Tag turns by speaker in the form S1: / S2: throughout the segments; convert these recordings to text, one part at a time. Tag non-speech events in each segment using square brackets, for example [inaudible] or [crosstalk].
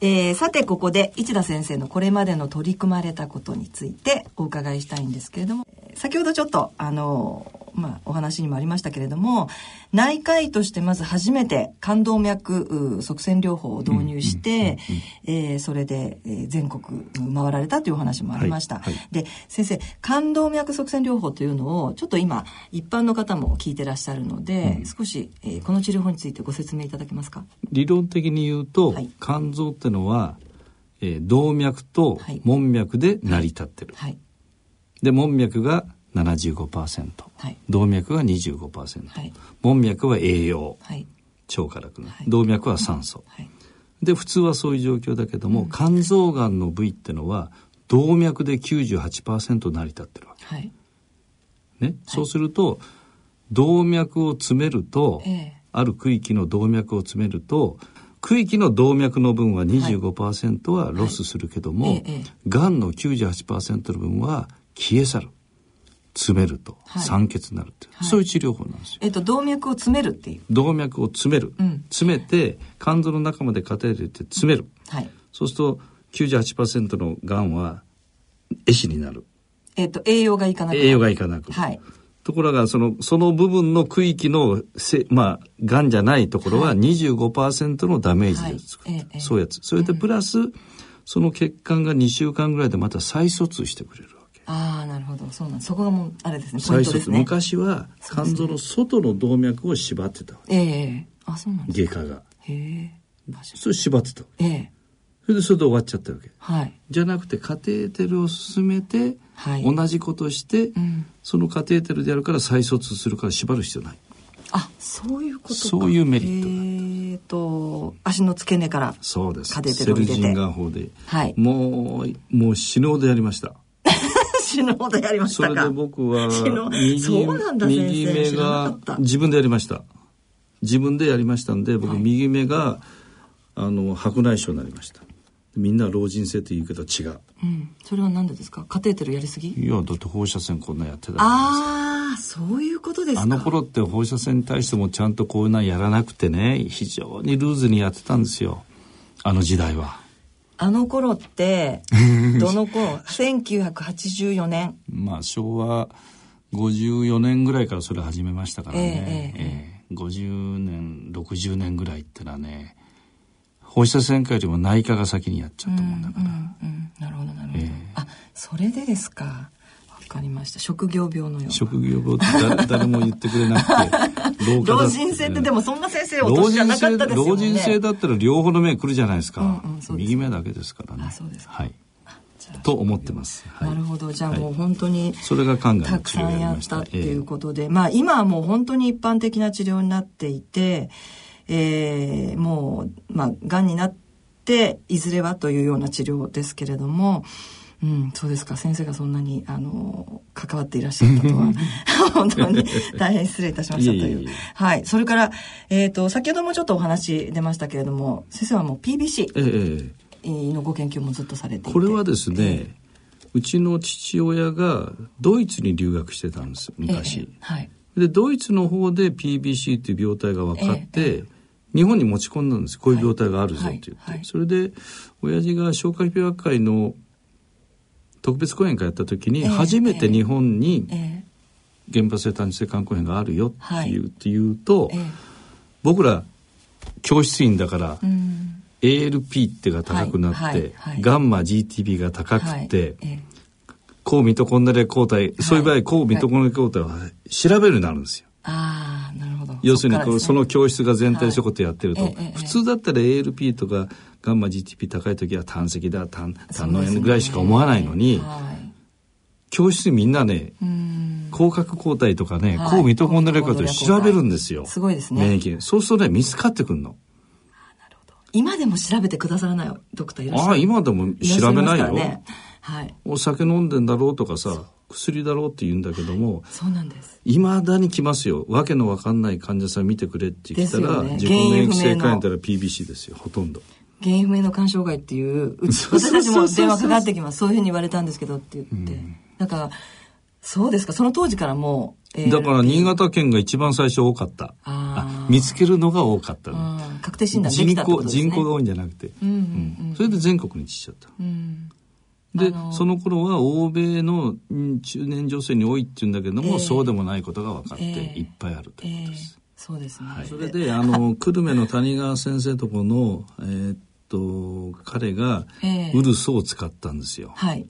S1: えー、さてここで市田先生のこれまでの取り組まれたことについてお伺いしたいんですけれども。先ほどちょっとあのまあお話にもありましたけれども内科医としてまず初めて冠動脈側線療法を導入してそれで、えー、全国回られたというお話もありました、はいはい、で先生冠動脈側線療法というのをちょっと今一般の方も聞いてらっしゃるので、うん、少し、えー、この治療法についてご説明いただけますか？
S2: 理論的に言うと、はい、肝臓ってのは、えー、動脈と門脈で成り立ってる、はい、で門脈が75%、はい、動脈が25%、はい、門脈は栄養、はい、腸からくる、はい、動脈は酸素、はい、で普通はそういう状況だけども、うん、肝臓がんの部位ってのは動脈で98%成り立ってるわけ、はい。ね、そうすると動脈を詰めると、えー、ある区域の動脈を詰めると区域の動脈の分は25%はロスするけども、はい。はいがんの98%の分は消え去る。詰めると、酸欠になるっていう、はい、そういう治療法なんですよ。
S1: えっ、と、動脈を詰めるっていう。
S2: 動脈を詰める。うん、詰めて、肝臓の中までカテーテル入れて詰める。はい、そうすると、98%のがんは、壊死になる。
S1: えっ、と、栄養がいかなく
S2: 栄養がいかなくはい。ところが、その、その部分の区域のせ、まあ、がんじゃないところは25%のダメージで作る、はいえそういうやつ。それでプラス、うん、その血管が2週間ぐらいでまた再疎通してくれる。
S1: ああ、なるほど。そうなんそこがもう、あれですね、再疎通、
S2: ね。昔は肝臓の外の動脈を縛ってたわけ。
S1: ええー、あ、そうなん
S2: ですか。外科が。へえ。それ縛ってた。ええーそれでそれで終わっちゃったわけ。はい。じゃなくてカテーテルを進めて、はい、同じことして、うん、そのカテーテルでやるから再卒するから縛る必要ない。
S1: あ、そういうこと
S2: そういうメリット
S1: えっと、足の付け根から
S2: そうです。カテーテルを入れて。セルジンガン法で。はい。もう、もう死ぬほどやりました。
S1: 死ぬほどやりました
S2: それで僕は右右目が自分でやりました。自分でやりましたんで、僕、右目が、あの白内障になりました。みんな老人性と言うけど違う、
S1: うん、それは何でですか？カテーテルやりすぎ？
S2: いやだって放射線こんなやってた
S1: ああそういうことですか。
S2: あの頃って放射線に対してもちゃんとこういうのやらなくてね非常にルーズにやってたんですよ。あの時代は
S1: あの頃って [laughs] どの頃？1984年
S2: まあ昭和54年ぐらいからそれ始めましたからね、えーえーえー、50年60年ぐらいってのはね放射線科よりも内科が先にやっちゃったもんだから。うんうん
S1: うん、なるほどなるほど。えー、あそれでですか。わかりました。職業病のよう
S2: 職業病って誰も言ってくれなく
S1: て、[laughs] 老老人性ってでもそんな先生お年じゃなかったですよね。
S2: 老人性だったら両方の目来るじゃないですか。うんうん、す右目だけですからね。あ、そうですはい。と思ってます。
S1: なるほど。じゃあもう本当に、
S2: それが肝が
S1: たくさんやったっていうことで、まあ今はもう本当に一般的な治療になっていて、えー、もう、まあ、癌になって、いずれはというような治療ですけれども、うん、そうですか。先生がそんなに、あの、関わっていらっしゃったとは、[laughs] 本当に大変失礼いたしましたという。はい。それから、えっ、ー、と、先ほどもちょっとお話出ましたけれども、先生はもう PBC のご研究もずっとされていて。
S2: これはですね、えー、うちの父親がドイツに留学してたんです、昔。えー、はい。で、ドイツの方で PBC っていう病態が分かって、えー日本に持ち込んだんですこういう病態があるぞって言って、はいはい、それで親父が消化器病学会の特別講演会やった時に初めて日本に原発性単純性肝硬変があるよっていう,、っていうと、僕ら教室員だから、うん、ALP ってが高くなって、ガンマ GTP が高くて、抗ミトコンドリア抗体、そういう場合抗ミトコンドリア抗体は調べるようになるんですよ。
S1: あ。
S2: 要するにこう、その教室が全体でそういうことやってると、はい、普通だったら ALP とかガンマ GTP 高い時は胆石だ、胆、胆の炎ぐらいしか思わないのに、教室みんなね、広角抗体とかね、抗ミトコンドリア抗体調べるんですよ。
S1: すごいですね。
S2: 免疫。そうするとね、見つかってくるの。
S1: 今でも調べてくださらないドクターいらっしゃるああ、
S2: 今でも調べないよ。ね、はい。お酒飲んでんだろうとかさ、薬だろうって言うんだけども、
S1: そうなんです。
S2: いまだに来ますよ。わけのわかんない患者さん見てくれって言ったら、ね、自己免疫性肝炎たら PBC ですよほとんど。
S1: 原因不明の肝障害っていう私たちも電話かかってきます。そういうふうに言われたんですけどって言って、うん、なんかそうですか。その当時からもう
S2: だから新潟県が一番最初多かった。あ見つけるのが多かった、ね、
S1: 確定診断できたってことです
S2: ね。人口が多いんじゃなくて、うんうん。うん、それで全国に散っちゃった、うんで、その頃は欧米の中年女性に多いっていうんだけども、えー、そうでもないことが分かっていっぱいあるということです。えー
S1: そうですね。はい、
S2: それで、あの、久留米の谷川先生とこの、えー、っと、彼が、ウルスを使ったんですよ。
S1: はい。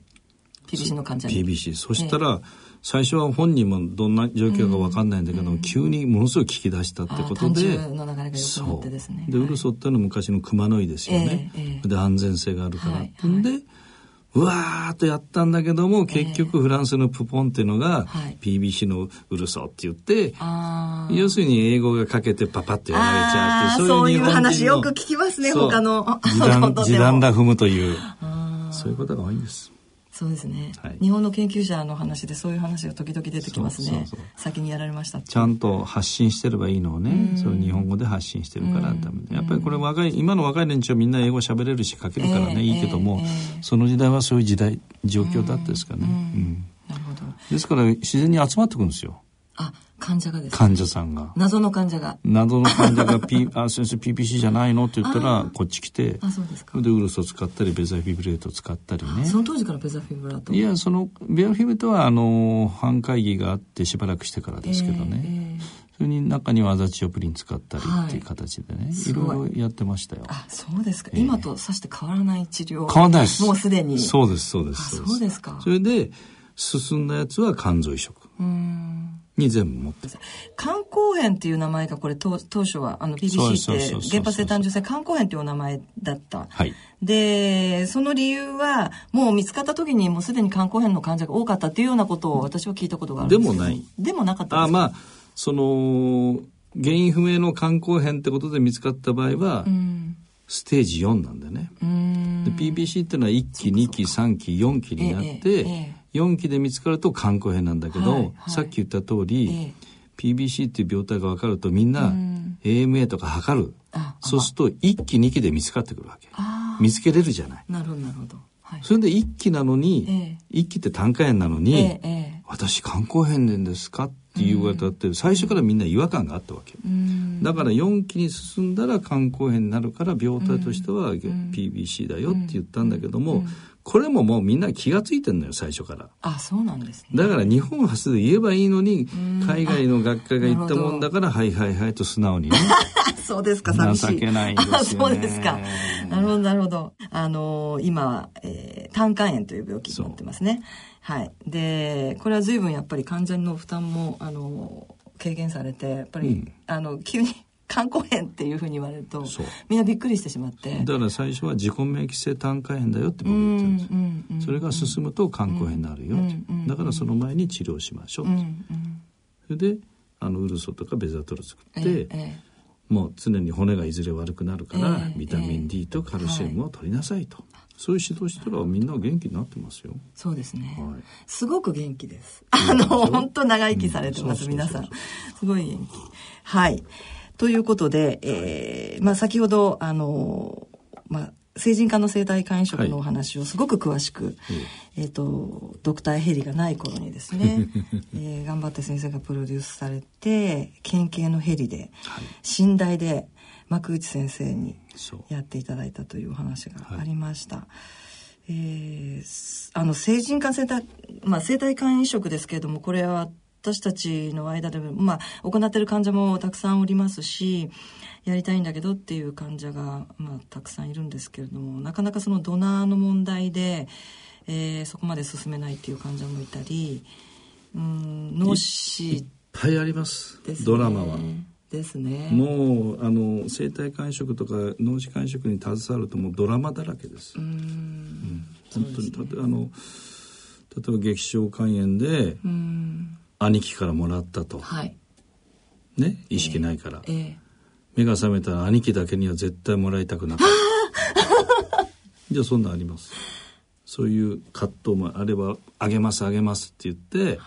S1: PBC の患者に。
S2: PBC。そしたら、最初は本人もどんな状況か分かんないんだけど、うん、急にものすごい聞き出したってことで、
S1: そう。
S2: で、ウルソってのは昔の熊の井ですよね。えーえー、で、安全性があるからはいはいうわーっとやったんだけども、結局フランスのプポンっていうのが、PBC のウルソって言って、要するに英語がかけてパパってやられちゃ
S1: うって、そういう話よく聞きますね、他の。
S2: 時短、[laughs] 時短ラ踏むという、そういうことが多いんです。
S1: そうですね、はい、日本の研究者の話でそういう話が時々出てきますね。先にやられました
S2: ちゃんと発信してればいいのをねそれ日本語で発信してるからダメやっぱりこれ若い今の若い連中はみんな英語喋れるし書けるからね、えー、いいけども、えー、その時代はそういう時代状況だったですかね、うん、なるほど。ですから自然に集まってくるんですよ。
S1: あ患者がです、
S2: ね、患者さんが。
S1: 謎の患者が。
S2: 謎の患者が、[laughs] P「あ先生 PPC じゃないの?」って言ったらこっち来て。
S1: あそうですか。
S2: でウルスを使ったりベザフィブレートを使ったりね。
S1: その当時からベザフィブラート。
S2: いやそのベザフィブレートはあの反会議があってしばらくしてからですけどね、えーえー、それに中にはアザチオプリン使ったりっていう形でね、はい、いろいろやってましたよ。
S1: あそうですか、えー、今とさして変わらない治療
S2: 変わらないです。
S1: もうすでに。
S2: そうですそうです
S1: そうです。か。
S2: それで進んだやつは肝臓移植。うんに全部持って。
S1: 肝硬変っていう名前がこれ当当初はあの BBC って原発で誕生した肝硬変っていうお名前だった、はい、でその理由はもう見つかった時にもうすでに肝硬変の患者が多かったっていうようなことを私は聞いたことがあるんです
S2: でもない。
S1: でもなかった
S2: あまあその原因不明の肝硬変ってことで見つかった場合は、うん、ステージ4なんだね。で PBC っていうのは1期2期3期4期になって、えええ4期で見つかると肝硬変なんだけど、はいはい、さっき言った通り、えー、PBC っていう病態が分かるとみんな AMA とか測る。そうすると1期2期で見つかってくるわけ。見つけれるじゃない。
S1: なるほどなるほど、
S2: はい、それで1期なのに、えー、1期って胆管炎なのに、えー、私肝硬変なんですかって言われたって最初からみんな違和感があったわけ。だから4期に進んだら肝硬変になるから病態としては PBC だよって言ったんだけども、これももうみんな気が付いてんのよ最初から。
S1: あそうなんですね。
S2: だから日本初で言えばいいのに海外の学科が言ったもんだからはいはいはいと素直にね。[laughs]
S1: そうですか寂し
S2: い。情けないですよ、ね、
S1: そうですか。なるほどなるほど。あのー、今、えー、胆管炎という病気になってますね。はい。でこれは随分やっぱり患者の負担もあのー、軽減されてやっぱり、うん、あの急に肝硬変っていうふうに言われるとみんなびっくりしてしまって。
S2: だから最初は自己免疫性胆管炎だよって僕言ってるんですよ、うんうん、それが進むと肝硬変になるよ、だからその前に治療しましょう、それであのウルソとかベザトル作って、ええ、もう常に骨がいずれ悪くなるから、え、ビタミン D とカルシウムを取りなさいと、はい、そういう指導したらみんな元気になってますよ。
S1: そうですね、はい、すごく元気です。あの本当長生きされてます、皆さん。すごい元気。はいということで、えー、まあ先ほど、あの、まあ、成人化の生体肝移植のお話をすごく詳しく、はい、えっ、ー、と、ドクターヘリがない頃にですね、[laughs] えー、頑張って先生がプロデュースされて、県警のヘリで、はい、寝台で幕内先生にやっていただいたというお話がありました。はい、えー、あの、成人化生体、まあ、生体肝移植ですけれども、これは私たちの間でも、まあ、行ってる患者もたくさんおりますし、やりたいんだけどっていう患者が、まあ、たくさんいるんですけれども、なかなかそのドナーの問題で、えー、そこまで進めないっていう患者もいたり、うん、脳死
S2: いっぱいあります、ね、ドラマは。
S1: ですね。
S2: もうあの生体肝移とか脳死肝移に携わるともうドラマだらけです。うんうん、本当に、ね、あの例えば激小肝炎で、うん兄貴からもらったと、はい、ね？意識ないから、えーえ。ー、目が覚めたら兄貴だけには絶対もらいたくなかった。[laughs] じゃあそんなあります。そういう葛藤もあれば「あげますあげます」って言って、はい、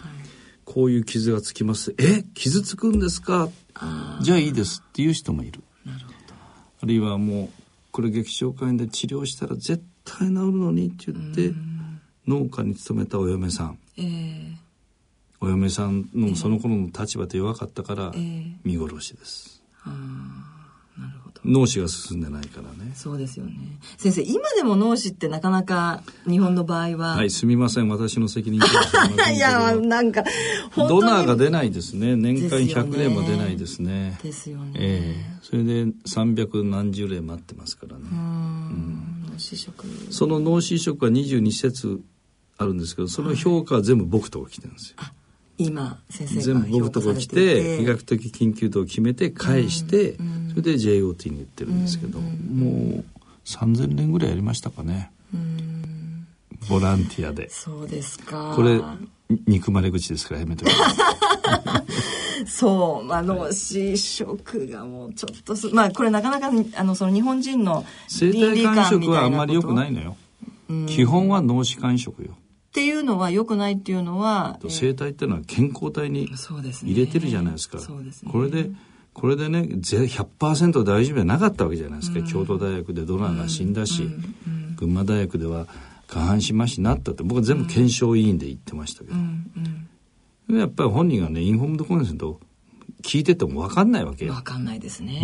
S2: こういう傷がつきます。え？傷つくんですか？じゃあいいですっていう人もいる。なるほど。あるいはもうこれ劇症肝炎で治療したら絶対治るのにって言って農家に勤めたお嫁さん、えーお嫁さんのその頃の立場で弱かったから見殺しです、えー、なるほど。脳死が進んでないからね。
S1: そうですよね。先生今でも脳死ってなかなか日本の場合は。
S2: はいすみません。私の責任 [laughs]
S1: いやなんか
S2: ドナーが出ないですね。年間100例も出ないですね。
S1: ですよね。
S2: ええ。ー、それで300何十例待ってますからね。うん、脳死食その脳死食は22節あるんですけどその評価は全部僕とか来てるんですよ、はい
S1: 今先生
S2: 全部僕とこ来て医学的緊急度を決めて返して、うん、それで JOT に言ってるんですけど、うん、もう3,000年ぐらいやりましたかね、うん、ボランティアで。
S1: そうですか。
S2: これ憎まれ口ですからやめとき [laughs]
S1: そう、あの、試食がもうちょっとす、まあこれなかなか、あの、その日本人の
S2: 生体感触はあんまり良くないのよ。基本は脳死感触よ。
S1: っていうのは良くないっていうのは
S2: 生体っていうのは健康体に入れてるじゃないですか。そうですね、これでこれでね100%大丈夫じゃなかったわけじゃないですか、うん、京都大学でドナーが死んだし、うん。うん、群馬大学では下半身麻痺になったって僕は全部検証委員で言ってましたけど、やっぱり本人がねインフォームドコンセント聞いてても分かんないわけ。よ。
S1: 分かんないですね。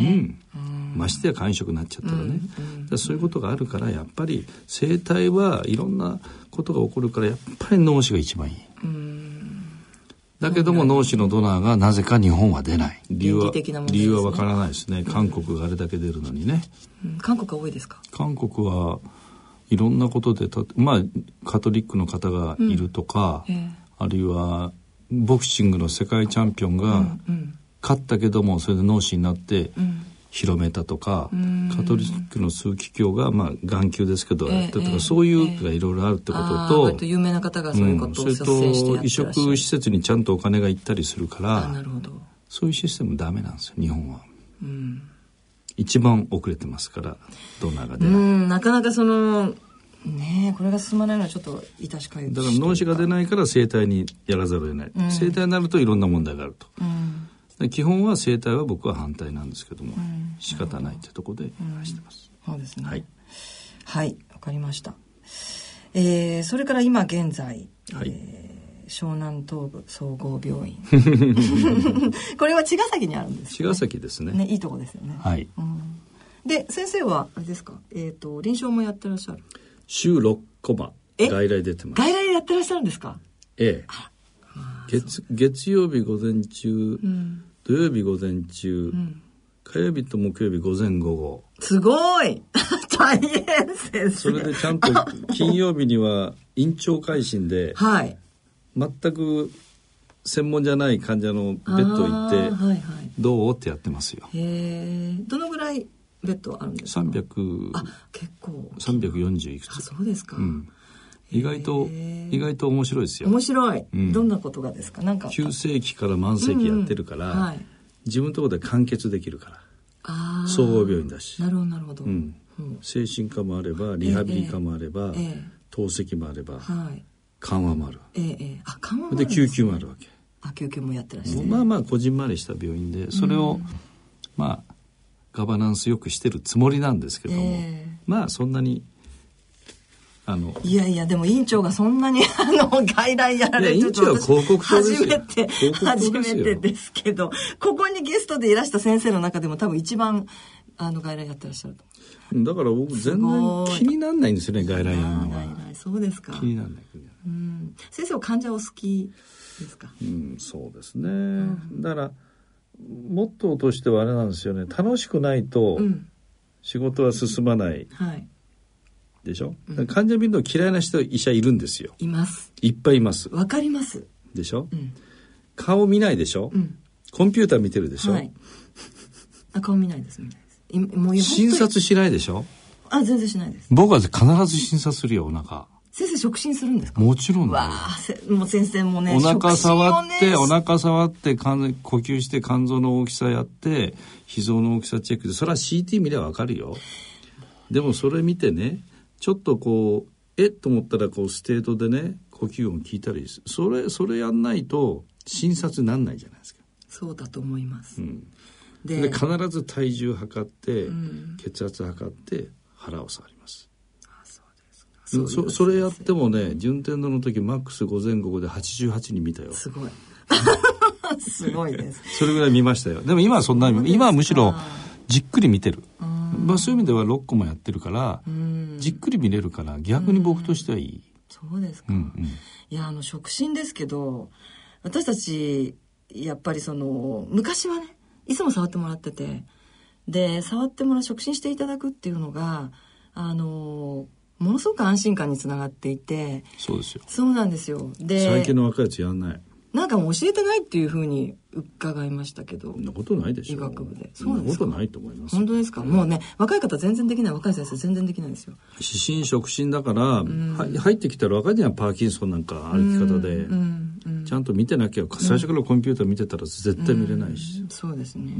S2: うん。ましてや感触になっちゃったらね。うんうん、そういうことがあるからやっぱり生体はいろんなことが起こるからやっぱり脳死が一番いい。だけども脳死のドナーがなぜか日本は出ない。理由は、ね、理由はわからないですね。韓国があれだけ出るのにね。
S1: うん、韓国が多いですか？
S2: 韓国はいろんなことでまあカトリックの方がいるとか、うん。えー、あるいはボクシングの世界チャンピオンが、うんうん。勝ったけどもそれで脳死になって広めたとか、うん、カトリックの枢機卿がまあ眼球ですけどやったとか、えそういうがいろいろあるってことと、
S1: え有名な方がそういうことを、うん、それ
S2: と移植施設にちゃんとお金が行ったりするからなるほど。そういうシステムダメなんですよ日本は。うん。一番遅れてますからドナーが出ない。うん
S1: なかなかそのねこれが進まないのはちょっと致しかゆ
S2: だから脳死が出ないから生体にやらざるを得ない、うん、生体になるといろんな問題があると、うん、基本は生体は僕は反対なんですけども、うん、仕方ないってとこでしてます、
S1: そうですね。はい。はい。わかりました。えー、それから今現在、はい、えー、湘南東部総合病院。[laughs] これは茅ヶ崎にあるんです、ね、
S2: 茅ヶ崎ですね。ね
S1: いいとこですよね。
S2: はい、
S1: で先生はあれですか？えっ、ー、と臨床もやってらっしゃる？
S2: 週6コマ外来出てます。
S1: 外来やってらっしゃるんですか？
S2: ええ月月曜日午前中、うん、土曜日午前中、うん、火曜日と木曜日午前午後。
S1: すごい。[laughs] 大変先生。
S2: それでちゃんと金曜日には院長会診で、はい、全く専門じゃない患者のベッド行って、はいはい、どう？ってやってますよ。
S1: へえどのぐらいベッドあるんですか
S2: ？300
S1: あ結構。
S2: 340いくつ。
S1: あそうですか、う
S2: ん、意外と意外と面白いですよ。
S1: 面白い、うん、どんなことがですか？なんか。
S2: 急性期から慢性期やってるから、うんうん。はい、自分のところで完結できるから総合病院だし。
S1: なるほどなるほど、う
S2: ん、精神科もあればリハビリ科もあれば、えー、透析もあれば、はい、緩和もある、
S1: えーえー、あ緩和
S2: で救急もあるわけ。
S1: あ救急もやってらっしゃる。
S2: まあまあこじんまりした病院でそれを、まあガバナンスよくしてるつもりなんですけども、えー、まあそんなに
S1: あのいやいやでも院長がそんなに [laughs] あの外来やられて
S2: ると
S1: 初めて初めてですけどここにゲストでいらした先生の中でも多分一番あの外来やってらっしゃると。
S2: だから僕全然気にならないんですよね外来やるのは。
S1: そうですか。
S2: 気にならない
S1: うん。先生は患者お好きですか？
S2: うんそうですね、うん、だからモットーとしてはあれなんですよね。楽しくないと仕事は進まない、はい、でしょ、うん、患者見るの嫌いな人医者いるんですよ。
S1: います。
S2: いっぱいいます。
S1: わかります。
S2: でしょ、うん、顔見ないでしょ、うん、コンピューター見てるでしょ、はい、
S1: あ顔見ないです見ない
S2: です。もう診察しないでしょ？
S1: あ全然しないです。
S2: 僕は必ず診察するよお腹。
S1: 先生触診するんですか？
S2: もちろん
S1: わあもう先生もね
S2: お腹触って、ね、お腹触って呼吸して肝臓の大きさやって脾臓の大きさチェックでそれは CT 見ればわかるよ。でもそれ見てねちょっとこうえっと思ったらこうステートでね呼吸音聞いたりそれそれやんないと診察なんないじゃないですか。
S1: そうだと思います、うん、
S2: で必ず体重測って、うん、血圧測って腹を触ります。そそそれやってもね順天堂の時マックス午前午後で88人見たよ。
S1: すごい。[laughs] すごいです。
S2: それぐらい見ましたよ。でも今はそんなに今はむしろじっくり見てるまあそういう意味では6個もやってるからじっくり見れるから逆に僕としてはいい。
S1: そうですか、うんうん、いやあの触診ですけど私たちやっぱりその昔はねいつも触ってもらっててで触ってもらう触診していただくっていうのがあのものすごく安心感につながっていて
S2: そうですよ。
S1: そうなんですよ。
S2: で最近の若いやつやんない
S1: なんかもう教えてないっていうふうに伺いましたけど。
S2: そんなことないでしょ
S1: 医学部で。
S2: そんなことないと思います
S1: 本当ですか、うん、もうね若い方全然できない若い先生全然できないですよ。
S2: 指針触診だから、うん、入ってきたら若いじゃんパーキンソンなんか歩き方で、うんうん、ちゃんと見てなきゃ最初からコンピューター見てたら絶対見れないし、
S1: そうですね、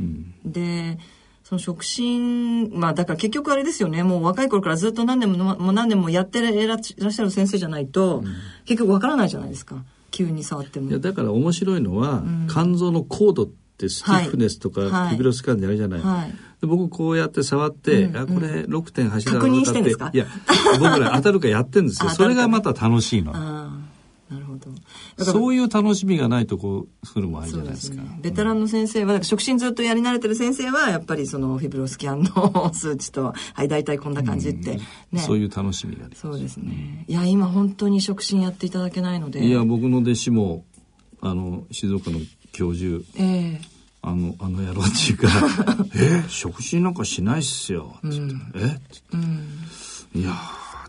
S1: でその触診、まあだから結局あれですよね、もう若い頃からずっと何年も何年もやっていらっしゃる先生じゃないと、結局わからないじゃないですか。急に触っても。
S2: いやだから面白いのは、うん、肝臓の高度ってスティッフネスとか、はい、フィブロスカンであるじゃない。はい、で僕こうやって触って、うん、あこれ6.8だ
S1: ろうかって。
S2: いや僕ら当たるかやってるんですよ。[laughs] それがまた楽しいの。そういう楽しみがないとこうするもあるじゃないですか。す
S1: ね、ベテランの先生は、触診ずっとやり慣れてる先生は、やっぱりそのフィブロスキャンの [laughs] 数値と、はい、大体こんな感じって、
S2: ね、そういう楽しみがあります。
S1: そうですね。いや、今本当に触診やっていただけないので。
S2: いや、僕の弟子も、あの、静岡の教授、えーあの、あの野郎っていうか、[laughs] え、触診なんかしないっすよ。つって、うん、え、うん、いや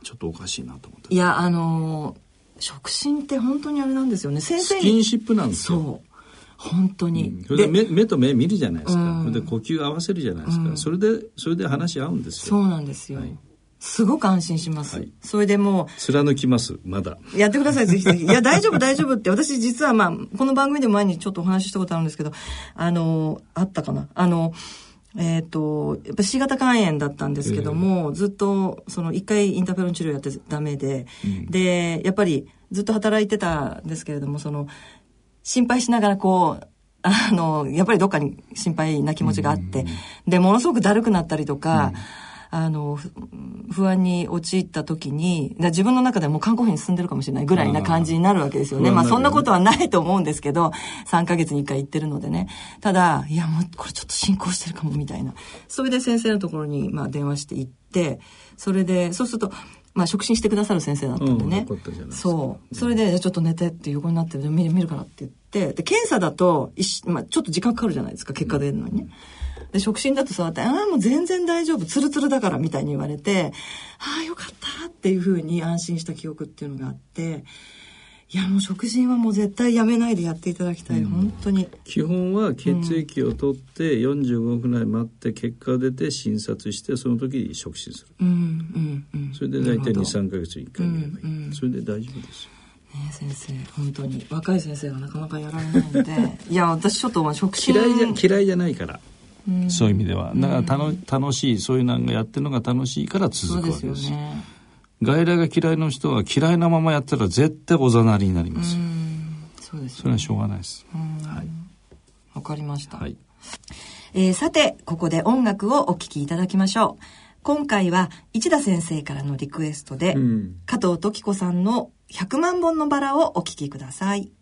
S2: ちょっとおかしいなと思って。
S1: いや、あのー触診って本当にあれなんですよね。
S2: 先生スキンシップなんです
S1: よ。そう。本当に、
S2: うん、それで目目と目見るじゃないですか、うん、で呼吸合わせるじゃないですか、うん、それでそれで話し合うんです
S1: よ。そうなんですよ、はい、すごく安心します、はい、それでもう。
S2: 貫きますまだ。
S1: やってくださいぜひぜひ。いや大丈夫大丈夫って。私実はまあこの番組でも前にちょっとお話ししたことあるんですけどあのあったかな。あのえっ、ー、と、やっぱ C 型肝炎だったんですけども、えー、ずっと、その、一回インターフェロン治療やってダメで、うん、で、やっぱりずっと働いてたんですけれども、その、心配しながらこう、あの、やっぱりどっかに心配な気持ちがあって、うん、で、ものすごくだるくなったりとか、うんあの、不安に陥った時に、自分の中でも看護婦に住んでるかもしれないぐらいな感じになるわけですよね。まあそんなことはないと思うんですけど、3ヶ月に1回行ってるのでね。ただ、いやもうこれちょっと進行してるかもみたいな。それで先生のところにまあ電話して行って、それで、そうすると、まあ、触診してくださる先生だったんでね。うん、そう。それで、ちょっと寝てって横になって見る見るからって言って、で、検査だと、まあ、ちょっと時間かかるじゃないですか、結果出るのにね。で、触診だと触って、ああ、もう全然大丈夫、ツルツルだからみたいに言われて、ああ、よかったっていうふうに安心した記憶っていうのがあって、いやもう食事はもう絶対やめないでやっていただきたい、うん、本当に。
S2: 基本は血液を取って45分ぐらい待って結果が出て診察してその時に触診する、うんうんうん、それで大体23か月に1回やればい。い、うんうん、それで大丈夫です
S1: ね先生本当に。若い先生がなかなかやられないので。[laughs] いや私ちょっと触診。
S2: 嫌いじゃ嫌いじゃないからそういう意味では。だから楽しいそういうのがやってるのが楽しいから続くわけです。よね。外来が嫌いの人は嫌いなままやったら絶対おざなりになります。そうです、ね、それはしょうがないです。はい。
S1: わかりました、はい。えー、さてここで音楽をお聴きいただきましょう。今回は市田先生からのリクエストで、うん、加藤時子さんの100万本のバラをお聴きください。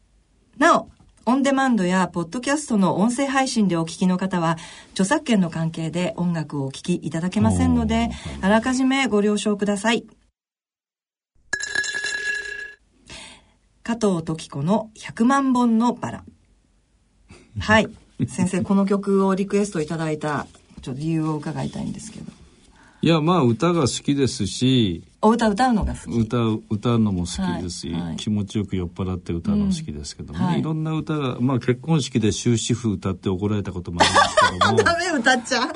S1: なおオンデマンドやポッドキャストの音声配信でお聞きの方は、著作権の関係で音楽をお聴きいただけませんので、あらかじめご了承ください。加藤時子の100万本のバラ。はい。先生、この曲をリクエストいただいた、ちょっと理由を伺いたいんですけど。
S2: いやまあ歌が好きですし
S1: お歌歌うのが好き。
S2: 歌う歌うのも好きですし、はいはい、気持ちよく酔っ払って歌うのも好きですけども、ね、うんはい、いろんな歌がまあ結婚式で終止符歌って怒られたこともありますけども [laughs]
S1: ダメ歌っちゃう、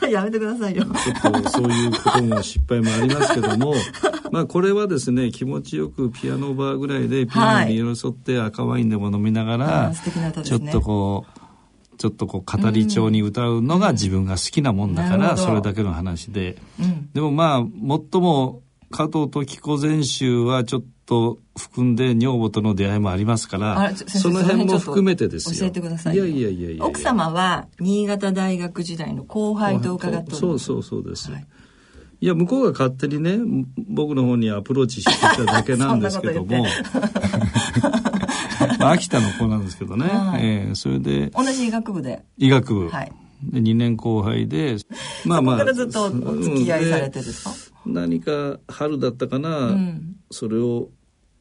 S1: えー、[laughs] やめてくださいよ。
S2: ちょっとそういうことも失敗もありますけども [laughs] まあこれはですね気持ちよくピアノバーぐらいでピアノに寄り添って赤ワインでも飲みながら、ね、ちょっとこうちょっとこう語り調に歌うのが自分が好きなもんだから、それだけの話で、うん、でもまあ最も加藤時子全集はちょっと含んで女房との出会いもありますからその辺も含めてですよ。
S1: 教えてください
S2: いやいやいやいや
S1: 奥様は新潟大学時代の後輩と伺っております、
S2: そうそうそうです、はい。いや向こうが勝手にね僕の方にアプローチしてただけなんですけども [laughs] まあ、秋田の子なんですけどね、はい、えー、それで。
S1: 同じ医学部で。
S2: 医学部、はい、で2年後輩で。
S1: まあまあ。そこからずっとお付き合いされてですか？
S2: 何か春だったかな、うん、それを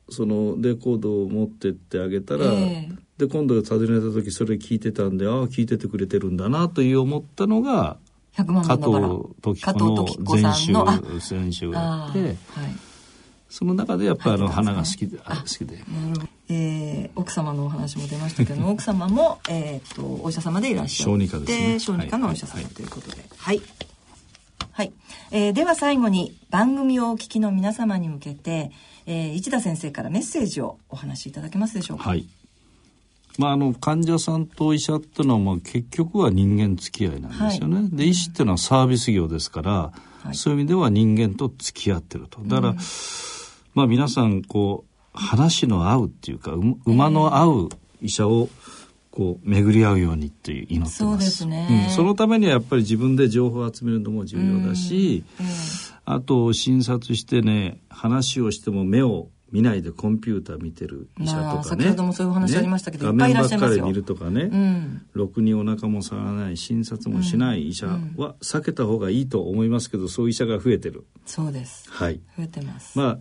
S2: そのレコードを持ってってあげたら、えー、で今度訪ねた時それ聞いてたんでああ聞いててくれてるんだなという思ったのが加藤時子の全集全集があって、はい、その中でやっぱりあの花が好きで、あ好きで。
S1: えー、奥様のお話も出ましたけど [laughs] 奥様も、えーと、お医者様でいらっしゃって小児科ですね。小児科のお医者様ということで。はい、はい、えー、では最後に番組をお聞きの皆様に向けて、えー、市田先生からメッセージをお話しいただけますでしょうか？
S2: はい。まあ、あの患者さんと医者っていうのはまあ結局は人間付き合いなんですよね。はい、で医師っていうのはサービス業ですから、はい、そういう意味では人間と付き合ってると。だから、うん、まあ皆さんこう話の合うっていうか馬の合う医者をこう巡り合うようにっていう祈ってます。そうですね、うん、そのためにはやっぱり自分で情報を集めるのも重要だし、うん、あと診察してね話をしても目を見ないでコンピューター見てる医者とかね。
S1: 先ほどもそういう話ありましたけど、ね、
S2: 画面ばっかり見るとかね、うん、ろくにお腹も触らない、診察もしない医者は避けた方がいいと思いますけど、そういう医者が増えてる。
S1: そうです。
S2: はい。
S1: 増えてます。
S2: まあ、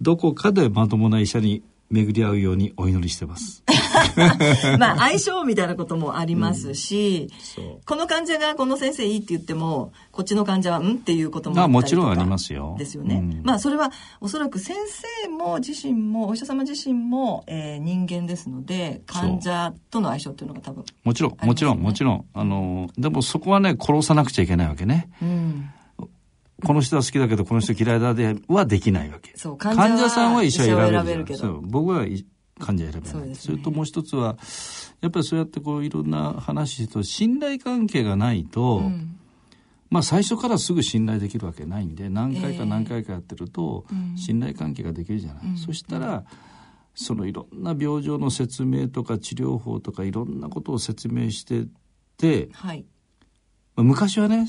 S2: どこかでまともな医者に巡り合うようにお祈りしてます。[laughs]
S1: まあ相性みたいなこともありますし、うん、この患者がこの先生いいって言ってもこっちの患者はうんっていうこともあ
S2: もちろんありますよ。
S1: ですよね。うん、まあそれはおそらく先生も自身もお医者様自身も、えー、人間ですので患者との相性っていうのが多分、
S2: もちろんもちろんもちろんあのでもそこはね殺さなくちゃいけないわけね。うんこの人は好きだけどこの人嫌いだではできないわけ。そう患者さんは医者選べるけど。僕は患者選べない。そね、それともう一つはやっぱりそうやってこういろんな話と信頼関係がないと、うん、まあ最初からすぐ信頼できるわけないんで何回か何回かやってると信頼関係ができるじゃない。そしたら、そのいろんな病状の説明とか治療法とかいろんなことを説明してて、はい。まあ、昔はね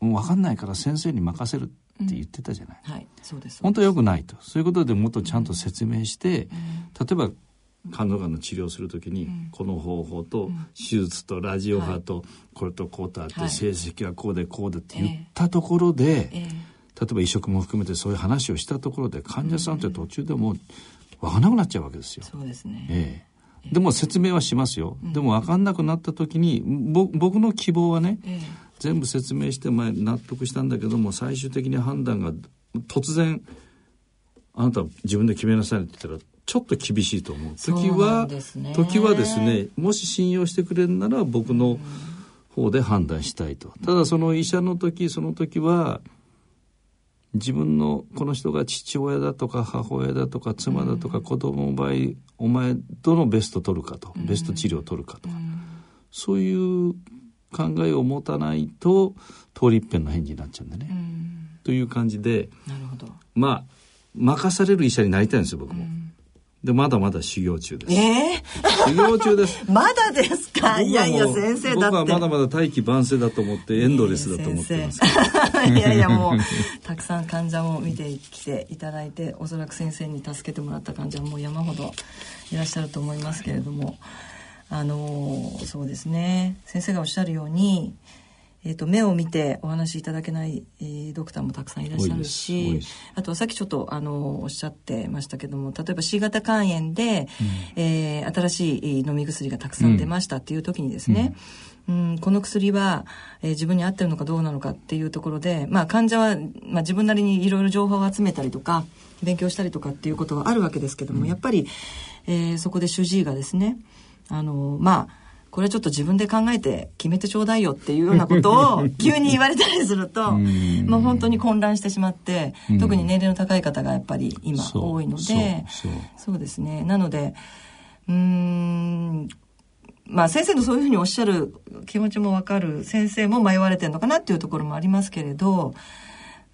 S2: 分かんないから先生に任せる。って言ってたじゃない、うん、はい、そうです。本当はよくないと。そういうことでもっとちゃんと説明して、うん、例えば肝臓がんの治療するときに、この方法と手術とラジオ波とこれとこうとあって成績はこうでこうでって言ったところで、例えば移植も含めてそういう話をしたところで患者さんって途中でもう分かんなくなっちゃうわけですよ。
S1: そうですね、
S2: ええ。でも説明はしますよ。でも分かんなくなった時に僕の希望はね、全部説明して前納得したんだけども最終的に判断が突然あなた自分で決めなさいって言ったらちょっと厳しいと思う。時は、ね、時はですねもし信用してくれるなら僕の方で判断したいと。ただその医者の時その時は自分のこの人が父親だとか母親だとか妻だとか子供の場合お前どのベスト取るかと。ベスト治療を取るかとか。そういう考えを持たないと通り一遍の返事になっちゃうんでね。という感じでなるほどまあ任される医者になりたいんですよ僕も。でまだまだ修行中です。
S1: え
S2: ー、修行中です。[laughs]
S1: まだですか？いやいや先生だ
S2: 僕はまだまだ大器晩成だと思ってエンドレスだと思ってます。[laughs]
S1: いやいやもうたくさん患者も見てきていただいておそらく先生に助けてもらった患者も山ほどいらっしゃると思いますけれども。あのそうですね。先生がおっしゃるように、えーと、目を見てお話しいただけない、えー、ドクターもたくさんいらっしゃるしあとはさっきちょっとあのおっしゃってましたけども例えば C 型肝炎で、うん、えー、新しい飲み薬がたくさん出ましたっていう時にですね、うん、うん、この薬は、えー、自分に合ってるのかどうなのかっていうところで、まあ、患者は、まあ、自分なりにいろいろ情報を集めたりとか勉強したりとかっていうことはあるわけですけども、うん、やっぱり、えー、そこで主治医がですねあのまあこれちょっと自分で考えて決めてちょうだいよっていうようなことを [laughs] 急に言われたりするともう本当に混乱してしまって特に年齢の高い方がやっぱり今多いのでそう。ですね。なのでうんまあ先生のそういうふうにおっしゃる気持ちもわかる先生も迷われてるのかなっていうところもありますけれど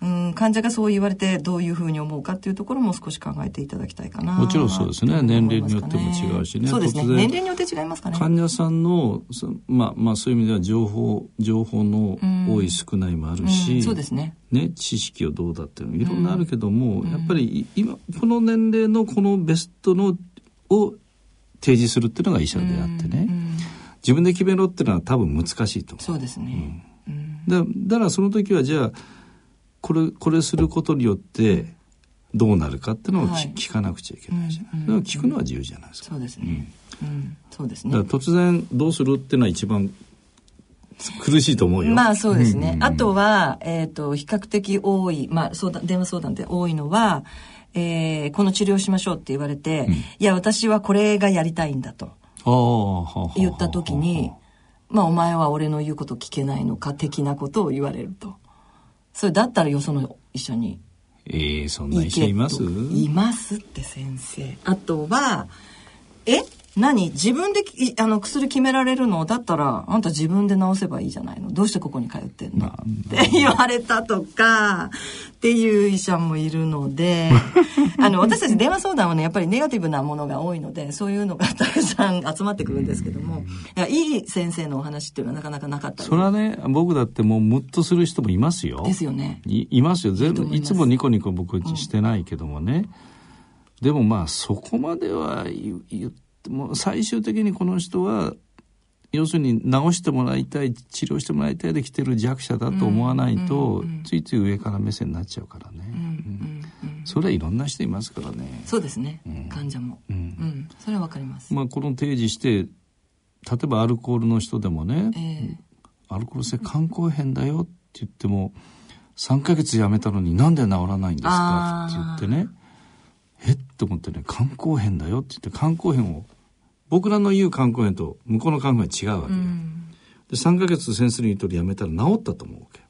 S1: うん患者がそう言われてどういうふうに思うかっていうところも少し考えていただきたいかな。
S2: もちろんそうですね。年齢によっても違うしね。
S1: そうですね。年齢によって違いますかね。
S2: 患者さんのまあまあそういう意味では情報情報の多い少ないもあるし、
S1: うんうん、そうですね。
S2: ね知識をどうだっていうのいろんなあるけども、うん、やっぱり今この年齢のこのベストのを提示するっていうのが医者であってね、自分で決めろっていうのは多分難しいと思う。
S1: そうですね、
S2: だだからその時はじゃあこれこれすることによってどうなるかっていうのを、はい、聞かなくちゃいけないじゃない、うんうん、聞くのは自由じゃないですか、
S1: そうですね、うん、そうですね。
S2: 突然どうするっていうのは一番苦しいと思うよ。
S1: まあそうですね。あとは、えっ、ー、と、比較的多い、まあ相談、電話相談で多いのは、えー、この治療しましょうって言われて、うん、いや、私はこれがやりたいんだと。言った時に、まあお前は俺の言うこと聞けないのか的なことを言われると。それだったらよその医者に。
S2: ええー、そんな医者います？
S1: いますって先生。あとはえ？何？自分であの薬決められるのだったらあんた自分で治せばいいじゃないの？どうしてここに通ってんの？って言われたとかっていう医者もいるので [laughs] あの私たち電話相談はねやっぱりネガティブなものが多いのでそういうのがたくさん集まってくるんですけどもいい先生のお話っていうのはなかなかなかった
S2: それはね僕だってもうムッとする人もいますよ。
S1: ですよね。
S2: いいますよ。全部いつもニコニコ僕してないけどもね、うん、でもまあそこまでは言ってもう最終的にこの人は要するに治してもらいたい治療してもらいたいで来てる弱者だと思わないと、うんうんうん、ついつい上から目線になっちゃうからね、うんうんうん、それはいろんな人いますからね。
S1: そうですね、うん、患者も、うん、それはわかります、
S2: まあ、この提示して例えばアルコールの人でもね、えー、アルコール性肝硬変だよって言っても3ヶ月やめたのになんで治らないんですかって言ってね。えっと思ってね肝硬変だよって言って肝硬変を僕らの言う肝硬変と向こうの肝硬変違うわけよ、うん、で3ヶ月先生に言うとりやめたら治ったと思うわけ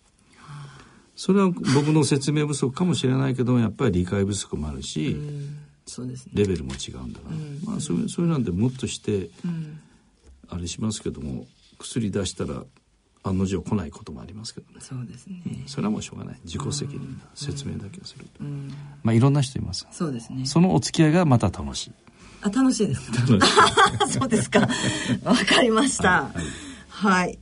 S2: それは僕の説明不足かもしれないけどやっぱり理解不足もあるし、うん、そうですね、レベルも違うんだから、うん、まあそういうそういうなんでもっとして、あれしますけども薬出したら案の定来ないこともありますけどね。
S1: そうですね、
S2: うん、それはもうしょうがない。自己責任だ、説明だけをすると、まあいろんな人います。
S1: そうですね。
S2: そのお付き合いがまた楽しい
S1: あ楽しいです [laughs] そうですか。わかりました、はい、はい、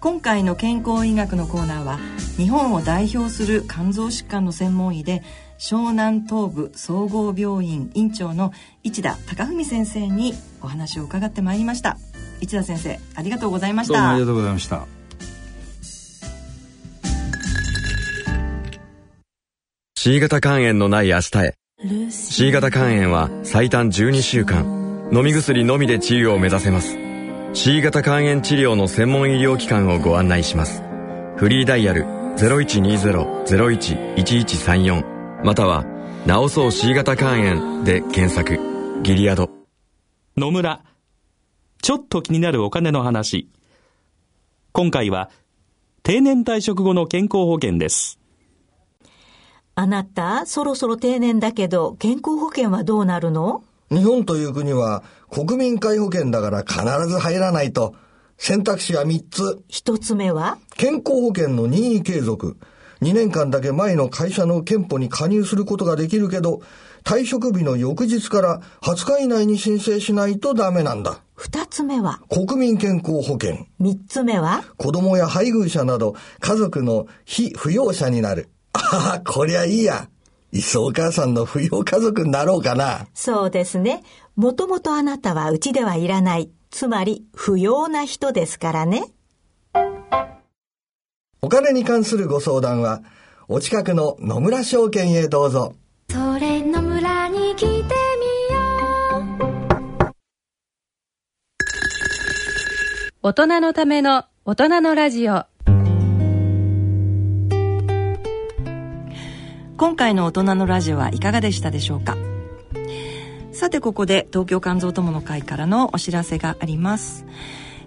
S1: 今回の健康医学のコーナーは日本を代表する肝臓疾患の専門医で湘南東部総合病院院長の市田隆文先生にお話を伺ってまいりました。市田先生ありがとうございました。どう
S2: もありがとうございました。
S3: C 型肝炎のない明日へ C 型肝炎は最短12週間。飲み薬のみで治癒を目指せます。C 型肝炎治療の専門医療機関をご案内します。フリーダイヤル0120-01-1134または「治そう C 型肝炎」で検索。ギリアド。
S4: 野村。ちょっと気になるお金の話。今回は、定年退職後の健康保険です。
S5: あなた、そろそろ定年だけど、健康保険はどうなるの？
S6: 日本という国は国民皆保険だから必ず入らないと。選択肢は3つ。
S5: 1つ目は？
S6: 健康保険の任意継続。2年間だけ前の会社の憲法に加入することができるけど、退職日の翌日から20日以内に申請しないとダメなんだ。
S5: 二つ目は？
S6: 国民健康保険。
S5: 三つ目は？
S6: 子供や配偶者など家族の非扶養者になる。ああ、こりゃいいや。いっそお母さんの扶養家族になろうかな。
S5: そうですね。もともとあなたはうちではいらない。つまり、不要な人ですからね。
S6: お金に関するご相談は、お近くの野村証券へどうぞ。
S7: それ野村に来てみよう。
S8: 大人のための大人のラジオ。
S1: 今回の大人のラジオはいかがでしたでしょうか？さてここで東京肝臓友の会からのお知らせがあります。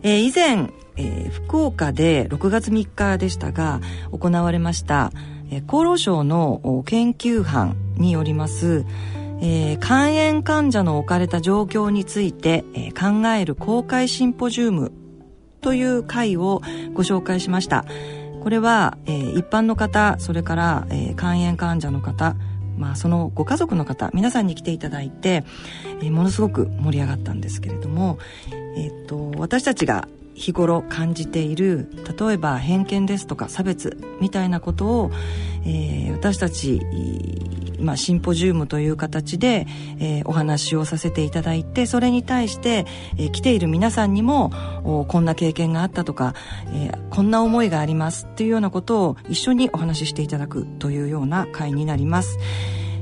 S1: えー、以前、えー、福岡で6月3日でしたが行われました、えー、厚労省の研究班によります、えー、肝炎患者の置かれた状況について、えー、考える公開シンポジウムという会をご紹介しました。これは、えー、一般の方それから、えー、肝炎患者の方まあ、そのご家族の方皆さんに来ていただいて、えー、ものすごく盛り上がったんですけれども、えーと私たちが日頃感じている例えば偏見ですとか差別みたいなことを、えー、私たち、まあ、シンポジウムという形で、えー、お話をさせていただいてそれに対して、えー、来ている皆さんにもこんな経験があったとか、え、こんな思いがありますっていうようなことを一緒にお話ししていただくというような会になります。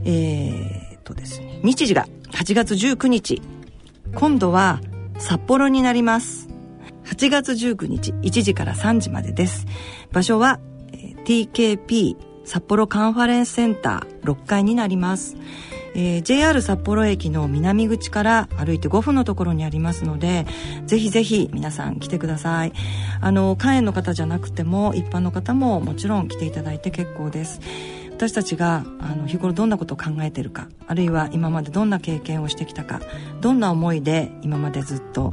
S1: えー、とですね日時が8月19日今度は札幌になります8月19日1時から3時までです。場所は TKP 札幌カンファレンスセンター6階になります。えー、JR 札幌駅の南口から歩いて5分のところにありますので、ぜひぜひ皆さん来てください。あの、肝炎の方じゃなくても、一般の方ももちろん来ていただいて結構です。私たちがあの日頃どんなことを考えてるかあるいは今までどんな経験をしてきたかどんな思いで今までずっと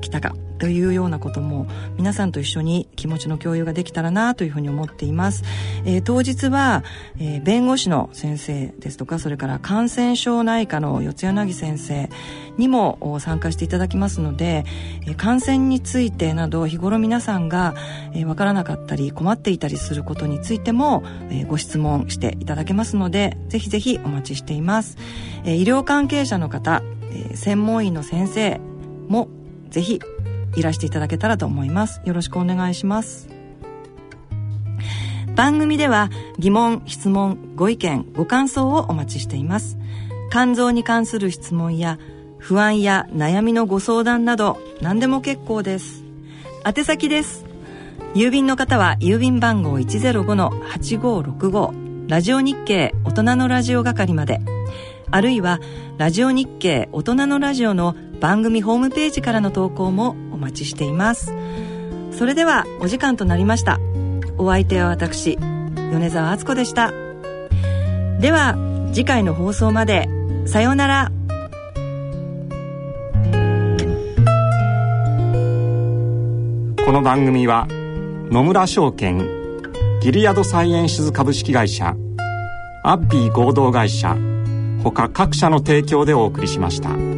S1: 来たかというようなことも皆さんと一緒に気持ちの共有ができたらなというふうに思っています、えー、当日は、えー、弁護士の先生ですとかそれから感染症内科の四谷柳先生にも参加していただきますので、えー、感染についてなど日頃皆さんが、えー、分からなかったり困っていたりすることについても、えー、ご質問していただけますのでぜひぜひお待ちしています、えー、医療関係者の方、え、専門医の先生もぜひいらしていただけたらと思います。よろしくお願いします。番組では疑問、質問、ご意見、ご感想をお待ちしています。肝臓に関する質問や不安や悩みのご相談など何でも結構です。宛先です。郵便の方は郵便番号105-8565ラジオ日経大人のラジオ係まで。あるいはラジオ日経大人のラジオの番組ホームページからの投稿も待ちしています。それではお時間となりました。お相手は私米沢敦子でした。では次回の放送までさようなら。
S9: この番組は野村証券ギリアドサイエンシズ株式会社アッビー合同会社他各社の提供でお送りしました。